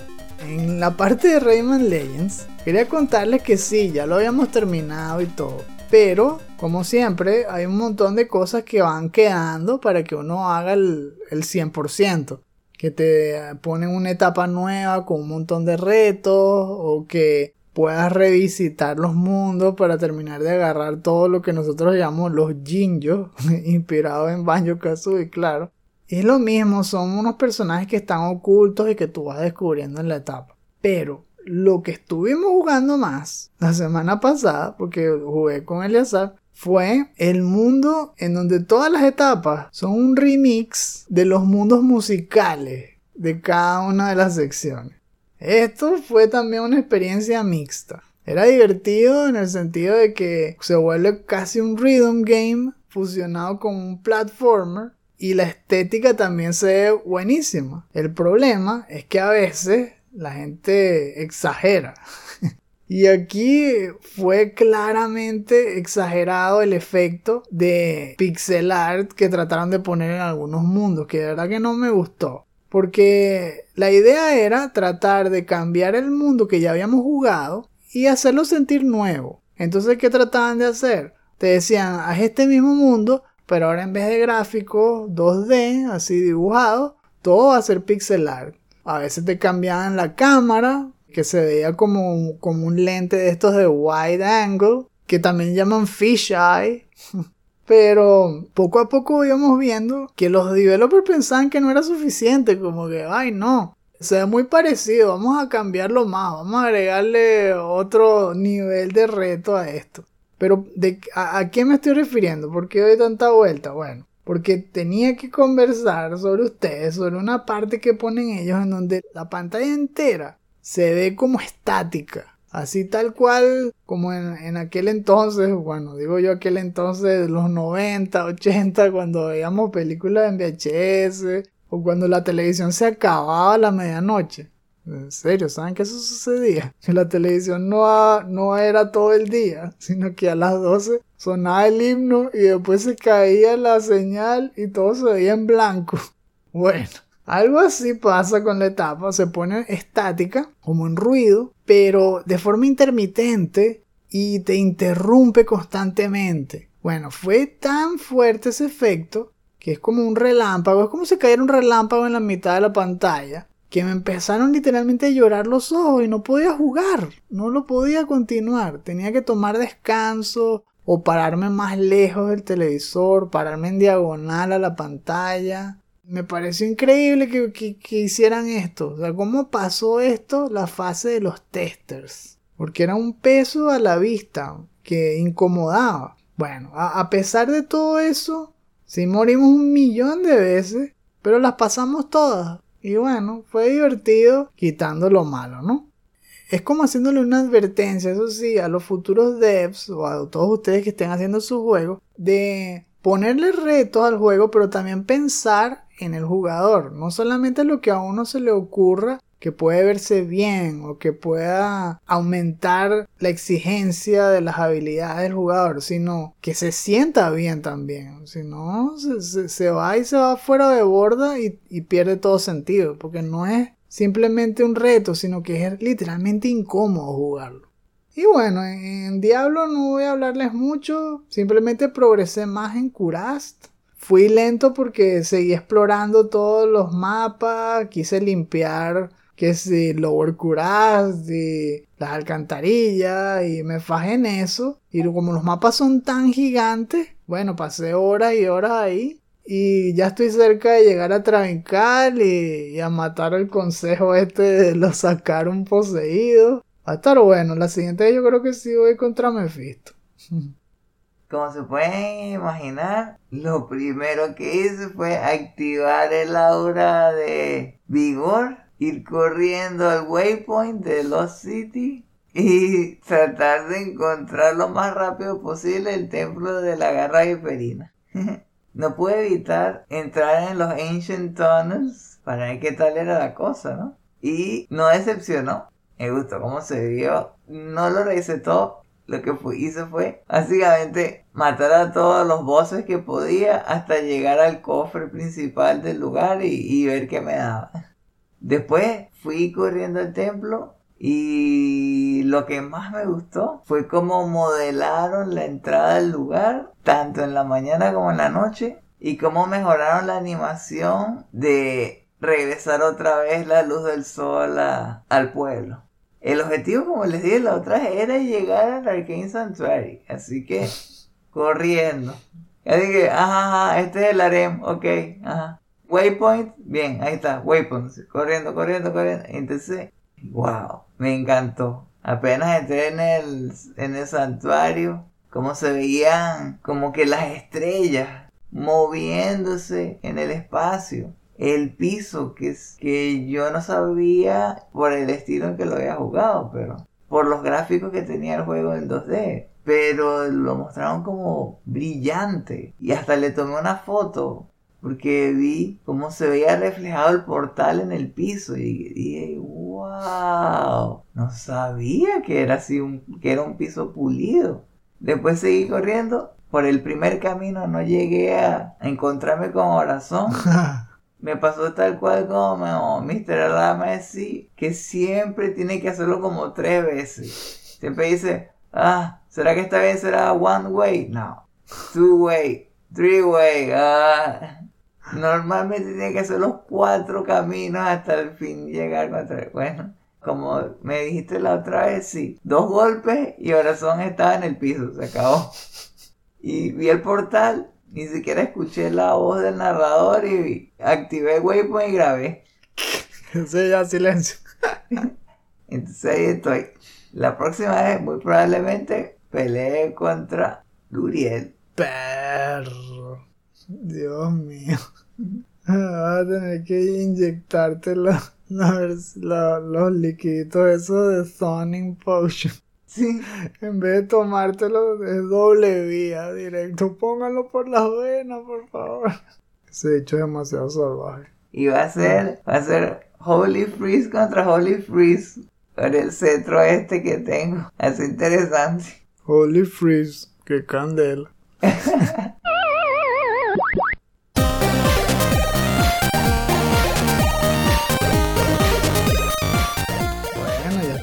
En la parte de Rayman Legends, quería contarles que sí, ya lo habíamos terminado y todo. Pero, como siempre, hay un montón de cosas que van quedando para que uno haga el, el 100%. Que te ponen una etapa nueva con un montón de retos o que puedas revisitar los mundos para terminar de agarrar todo lo que nosotros llamamos los Jinjos, inspirados en Banjo Kazooie, claro. Es lo mismo, son unos personajes que están ocultos y que tú vas descubriendo en la etapa. Pero lo que estuvimos jugando más la semana pasada, porque jugué con Eliazar, fue el mundo en donde todas las etapas son un remix de los mundos musicales de cada una de las secciones. Esto fue también una experiencia mixta. Era divertido en el sentido de que se vuelve casi un rhythm game fusionado con un platformer y la estética también se ve buenísima. El problema es que a veces la gente exagera. y aquí fue claramente exagerado el efecto de pixel art que trataron de poner en algunos mundos, que de verdad que no me gustó. Porque la idea era tratar de cambiar el mundo que ya habíamos jugado y hacerlo sentir nuevo. Entonces, ¿qué trataban de hacer? Te decían, haz este mismo mundo, pero ahora en vez de gráficos 2D, así dibujados, todo va a ser pixel art. A veces te cambiaban la cámara, que se veía como, como un lente de estos de wide angle, que también llaman fish eye. Pero poco a poco íbamos viendo que los developers pensaban que no era suficiente, como que, ay no, se ve muy parecido, vamos a cambiarlo más, vamos a agregarle otro nivel de reto a esto. Pero ¿de, a, qué me estoy refiriendo? ¿Por qué doy tanta vuelta? Bueno, porque tenía que conversar sobre ustedes, sobre una parte que ponen ellos en donde la pantalla entera se ve como estática. Así tal cual como en, en, aquel entonces, bueno, digo yo aquel entonces los 90, 80, cuando veíamos películas en VHS O cuando la televisión se acababa a la medianoche. En serio, ¿saben que eso sucedía? Que la televisión no, no era todo el día, sino que a las 12 sonaba el himno y después se caía la señal y todo se veía en blanco. Bueno, algo así pasa con la etapa, se pone estática, como en ruido, pero de forma intermitente y te interrumpe constantemente. Bueno, fue tan fuerte ese efecto que es como un relámpago, es como si cayera un relámpago en la mitad de la pantalla, que me empezaron literalmente a llorar los ojos y no podía jugar, no lo podía continuar, tenía que tomar descanso o pararme más lejos del televisor, pararme en diagonal a la pantalla. Me pareció increíble que, que hicieran esto, o sea, cómo pasó esto la fase de los testers, porque era un peso a la vista que incomodaba. Bueno, a, a pesar de todo eso, sí morimos un millón de veces, pero las pasamos todas. Y bueno, fue divertido quitando lo malo, ¿no? Es como haciéndole una advertencia, eso sí, a los futuros devs o a todos ustedes que estén haciendo sus juegos, de ponerle retos al juego, pero también pensar en el jugador. No solamente lo que a uno se le ocurra que puede verse bien o que pueda aumentar la exigencia de las habilidades del jugador, sino que se sienta bien también. Si no, se, va y se va fuera de borda y, y pierde todo sentido, porque no es simplemente un reto, sino que es literalmente incómodo jugarlo. Y bueno, en Diablo no voy a hablarles mucho, simplemente progresé más en Curast. Fui lento porque seguí explorando todos los mapas, quise limpiar que si Lower Curaz, de las alcantarillas, y me fajé en eso. Y como los mapas son tan gigantes, bueno, pasé horas y horas ahí. Y ya estoy cerca de llegar a Travincal y, a matar al consejo este de lo sacaron poseído. Va a estar bueno. La siguiente yo creo que sí voy contra Mephisto. Como se pueden imaginar, lo primero que hice fue activar el aura de vigor ir corriendo al waypoint de Lost City y tratar de encontrar lo más rápido posible el templo de la garra hiperina. no pude evitar entrar en los Ancient Tunnels para ver qué tal era la cosa, ¿no? Y no decepcionó. Me gustó cómo se vio. No lo todo. Lo que hice fue básicamente matar a todos los bosses que podía hasta llegar al cofre principal del lugar y ver qué me daba. Después fui corriendo al templo y lo que más me gustó fue cómo modelaron la entrada al lugar, tanto en la mañana como en la noche, y cómo mejoraron la animación de regresar otra vez la luz del sol al pueblo. El objetivo, como les dije la otra era llegar al Arcane Sanctuary, así que corriendo. Así que, ajá, ajá, este es el harem, ok, ajá. Waypoint, bien, ahí está, waypoint, corriendo, corriendo, corriendo. Entonces, wow, me encantó. Apenas entré en el, en el santuario, como se veían como que las estrellas moviéndose en el espacio. El piso, que, es, que yo no sabía por el estilo en que lo había jugado, pero por los gráficos que tenía el juego en 2D. Pero lo mostraron como brillante. Y hasta le tomé una foto porque vi cómo se veía reflejado el portal en el piso y dije, wow, no sabía que era así, un, que era un piso pulido. Después seguí corriendo, por el primer camino no llegué a, encontrarme con Horazón. me pasó tal cual como Mr. Alama que siempre tiene que hacerlo como tres veces. Siempre dice, ah, ¿será que esta vez será one way? No, two way, three way, ah. Normalmente tiene que hacer los cuatro caminos hasta el fin llegar contra Bueno, como me dijiste la otra vez, sí. Dos golpes y Horazón estaba en el piso, se acabó. Y vi el portal, ni siquiera escuché la voz del narrador y activé Waypoint y grabé. Sí, ya silencio. Entonces ahí estoy. La próxima vez, muy probablemente, peleé contra Duriel. Perro. Dios mío. Vas a tener que inyectarte los, los, liquiditos esos de Zoning Potion. Sí. En vez de tomártelo de doble vía directo, póngalo por las venas, por favor. Ese hecho es demasiado salvaje. Y va a ser, va a ser Holy Freeze contra Holy Freeze. Por el cetro este que tengo. Así interesante. Holy Freeze, qué candela.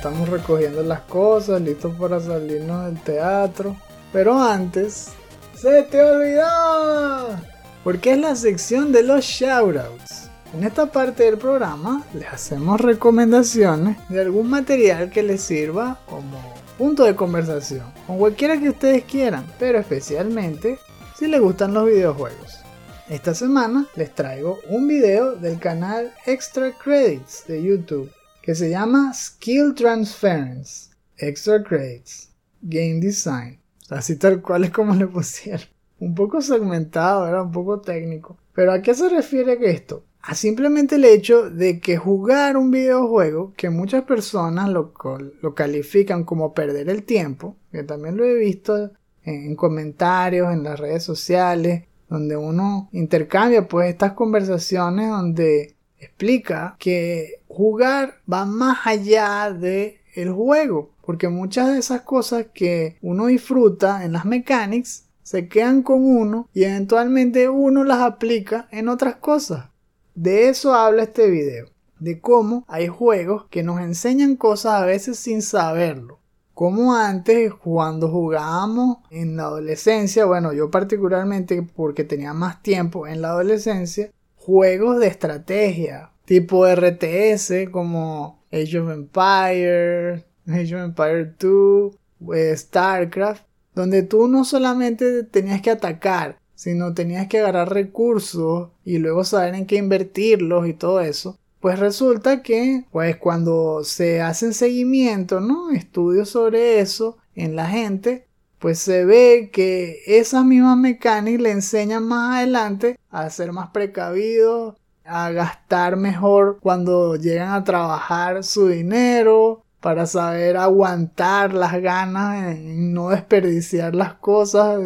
estamos recogiendo las cosas, listos para salirnos del teatro. Pero antes, ¡se te olvidó! Porque es la sección de los shoutouts. En esta parte del programa les hacemos recomendaciones de algún material que les sirva como punto de conversación con cualquiera que ustedes quieran, pero especialmente si les gustan los videojuegos. Esta semana les traigo un video del canal Extra Credits de YouTube que se llama Skill Transference Extra Credits Game Design. Así tal cual es como le pusieron. Un poco segmentado, era un poco técnico. Pero ¿a qué se refiere esto? A simplemente el hecho de que jugar un videojuego, que muchas personas lo, lo califican como perder el tiempo, que también lo he visto en comentarios, en las redes sociales, donde uno intercambia pues estas conversaciones donde explica que jugar va más allá de el juego, porque muchas de esas cosas que uno disfruta en las mechanics se quedan con uno y eventualmente uno las aplica en otras cosas. De eso habla este video, de cómo hay juegos que nos enseñan cosas a veces sin saberlo. Como antes, cuando jugábamos en la adolescencia, bueno, yo particularmente porque tenía más tiempo en la adolescencia, juegos de estrategia, tipo RTS como Age of Empires, Age of Empires 2, eh, StarCraft, donde tú no solamente tenías que atacar, sino tenías que agarrar recursos y luego saber en qué invertirlos y todo eso. Pues resulta que, pues cuando se hacen seguimiento, ¿no? Estudios sobre eso en la gente, pues se ve que esas mismas mecánicas le enseñan más adelante a ser más precavidos, a gastar mejor cuando llegan a trabajar su dinero, para saber aguantar las ganas en no desperdiciar las cosas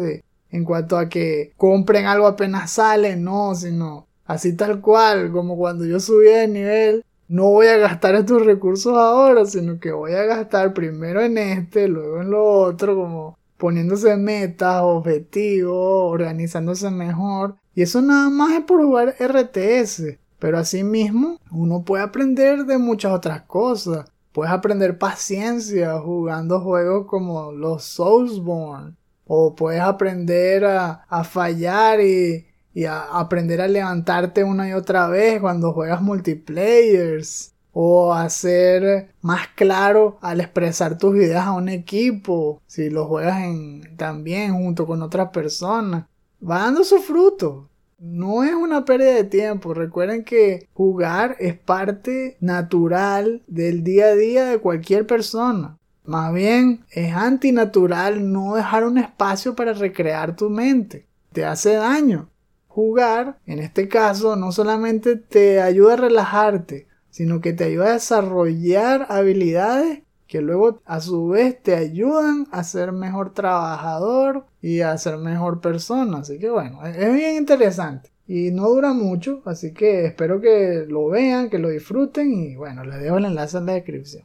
en cuanto a que compren algo apenas sale, no, sino así tal cual, como cuando yo subí de nivel, no voy a gastar estos recursos ahora, sino que voy a gastar primero en este, luego en lo otro, como poniéndose metas, objetivos, organizándose mejor. Y eso nada más es por jugar RTS. Pero asimismo, uno puede aprender de muchas otras cosas. Puedes aprender paciencia jugando juegos como los Soulsborne. O puedes aprender a, fallar y, y a aprender a levantarte una y otra vez cuando juegas multiplayers. O hacer más claro al expresar tus ideas a un equipo. Si lo juegas también junto con otras personas. Va dando su fruto no es una pérdida de tiempo. Recuerden que jugar es parte natural del día a día de cualquier persona. Más bien es antinatural no dejar un espacio para recrear tu mente. Te hace daño. Jugar, en este caso, no solamente te ayuda a relajarte, sino que te ayuda a desarrollar habilidades que luego a su vez te ayudan a ser mejor trabajador y a ser mejor persona. Así que bueno, es bien interesante. Y no dura mucho, así que espero que lo vean, que lo disfruten y bueno, les dejo el enlace en la descripción.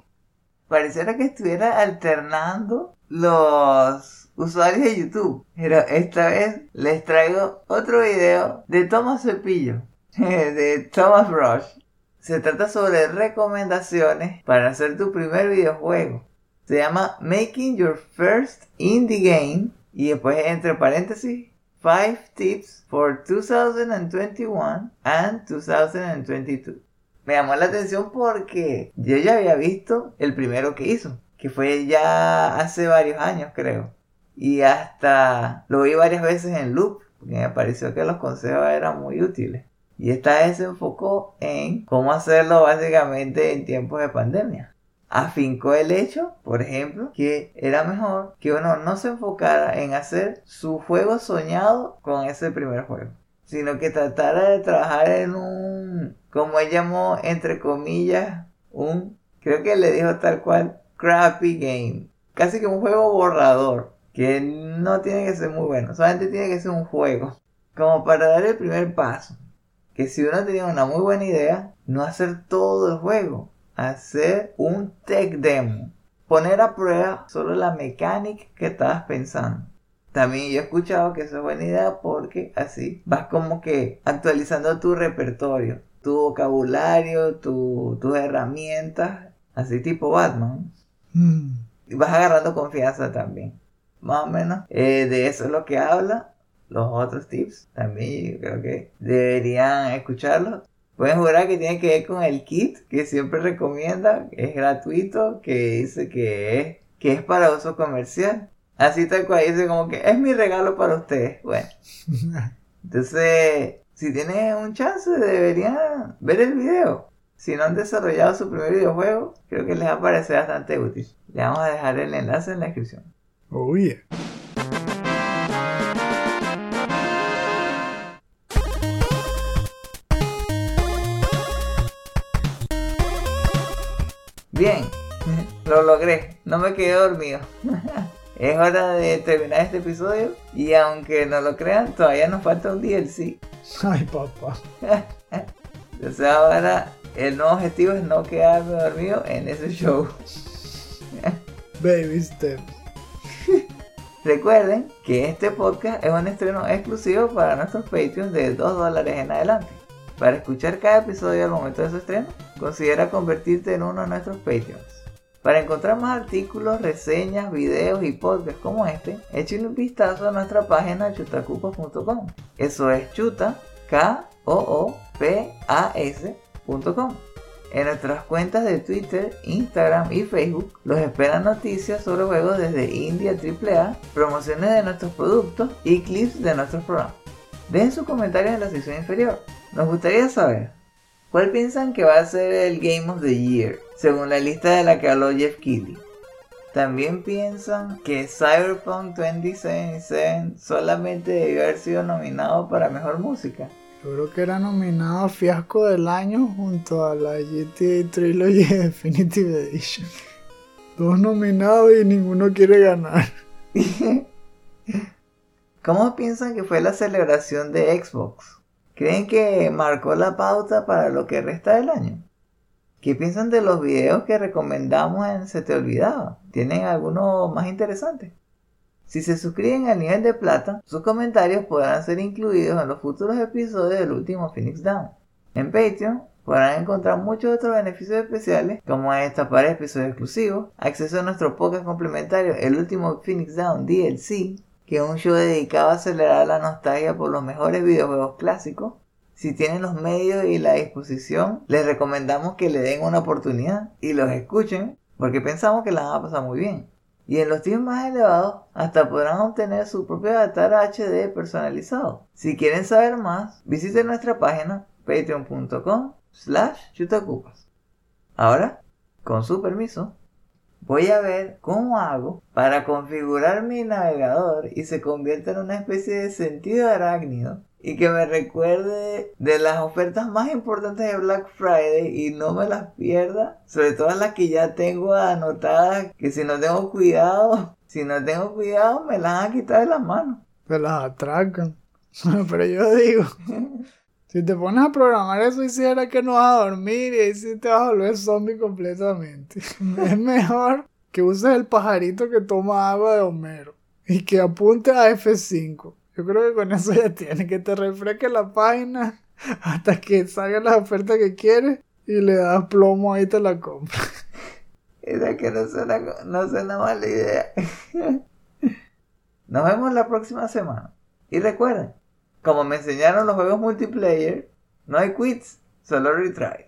Pareciera que estuviera alternando los usuarios de YouTube, pero esta vez les traigo otro video de Thomas Cepillo, de Thomas Rush. Se trata sobre recomendaciones para hacer tu primer videojuego. Se llama Making Your First Indie Game y después entre paréntesis 5 Tips for 2021 and 2022. Me llamó la atención porque yo ya había visto el primero que hizo, que fue ya hace varios años creo. Y hasta lo vi varias veces en loop, porque me pareció que los consejos eran muy útiles. Y esta vez se enfocó en cómo hacerlo básicamente en tiempos de pandemia. Afincó el hecho, por ejemplo, que era mejor que uno no se enfocara en hacer su juego soñado con ese primer juego, sino que tratara de trabajar en un, como él llamó, entre comillas, un, creo que le dijo tal cual, crappy game. Casi que un juego borrador, que no tiene que ser muy bueno, solamente tiene que ser un juego, como para dar el primer paso que si uno tenía una muy buena idea, no hacer todo el juego, hacer un tech demo, poner a prueba solo la mecánica que estabas pensando. También yo he escuchado que eso es buena idea porque así vas como que actualizando tu repertorio, tu vocabulario, tu- tus herramientas, así tipo Batman. Mm. Y vas agarrando confianza también. Más o menos eh, de eso es lo que habla. Los otros tips también yo creo que deberían escucharlos. Pueden jurar que tiene que ver con el kit que siempre recomienda, es gratuito, que dice que es, que es para uso comercial. Así tal cual dice como que es mi regalo para ustedes. Bueno, entonces si tienen un chance deberían ver el video. Si no han desarrollado su primer videojuego, creo que les va a parecer bastante útil. Le vamos a dejar el enlace en la descripción. Oh yeah. Bien, lo logré, no me quedé dormido. es hora de terminar este episodio y aunque no lo crean, todavía nos falta un DLC. Ay, papá. Entonces ahora el nuevo objetivo es no quedarme dormido en ese show. Baby steps. Recuerden que este podcast es un estreno exclusivo para nuestros Patreons de 2 dólares en adelante. Para escuchar cada episodio al momento de su estreno, considera convertirte en uno de nuestros Patreons. Para encontrar más artículos, reseñas, videos y podcasts como este, échenle un vistazo a nuestra página chutacupas.com. Eso es chuta, k o o p a s.com. En nuestras cuentas de Twitter, Instagram y Facebook los esperan noticias sobre juegos desde India AAA, promociones de nuestros productos y clips de nuestros programas. Dejen sus comentarios en la sección inferior. Nos gustaría saber cuál piensan que va a ser el Game of the Year, según la lista de la que habló Jeff Keighley. También piensan que Cyberpunk 2077 solamente debió haber sido nominado para mejor música. Yo creo que era nominado a Fiasco del Año junto a la GTA Trilogy Definitive Edition. Dos nominados y ninguno quiere ganar. ¿Cómo piensan que fue la celebración de Xbox? ¿Creen que marcó la pauta para lo que resta del año? ¿Qué piensan de los videos que recomendamos en Se Te Olvidaba? ¿Tienen alguno más interesante? Si se suscriben al nivel de plata, sus comentarios podrán ser incluidos en los futuros episodios del último Phoenix Down. En Patreon podrán encontrar muchos otros beneficios especiales como destapar episodios exclusivos, acceso a nuestro podcast complementario El último Phoenix Down DLC, que un show dedicado a acelerar la nostalgia por los mejores videojuegos clásicos. Si tienen los medios y la disposición, les recomendamos que le den una oportunidad y los escuchen porque pensamos que la van a pasar muy bien. Y en los tiempos más elevados, hasta podrán obtener su propio avatar HD personalizado. Si quieren saber más, visiten nuestra página patreon.com slash chutacupas. Ahora, con su permiso, voy a ver cómo hago para configurar mi navegador y se convierta en una especie de sentido arácnido y que me recuerde de las ofertas más importantes de Black Friday y no me las pierda, sobre todo las que ya tengo anotadas, que si no tengo cuidado, si no tengo cuidado me las van a quitar de las manos. Se las atracan. Pero yo digo, si te pones a programar eso, hiciera que no vas a dormir y ahí sí te vas a volver zombie completamente. es mejor que uses el pajarito que toma agua de Homero y que apunte a F5. Yo creo que con eso ya tiene que te refresque la página hasta que salga la oferta que quieres y le das plomo ahí y te la compras. Esa que no suena, no suena mala idea. Nos vemos la próxima semana. Y recuerden, como me enseñaron los juegos multiplayer, no hay quits, solo retries.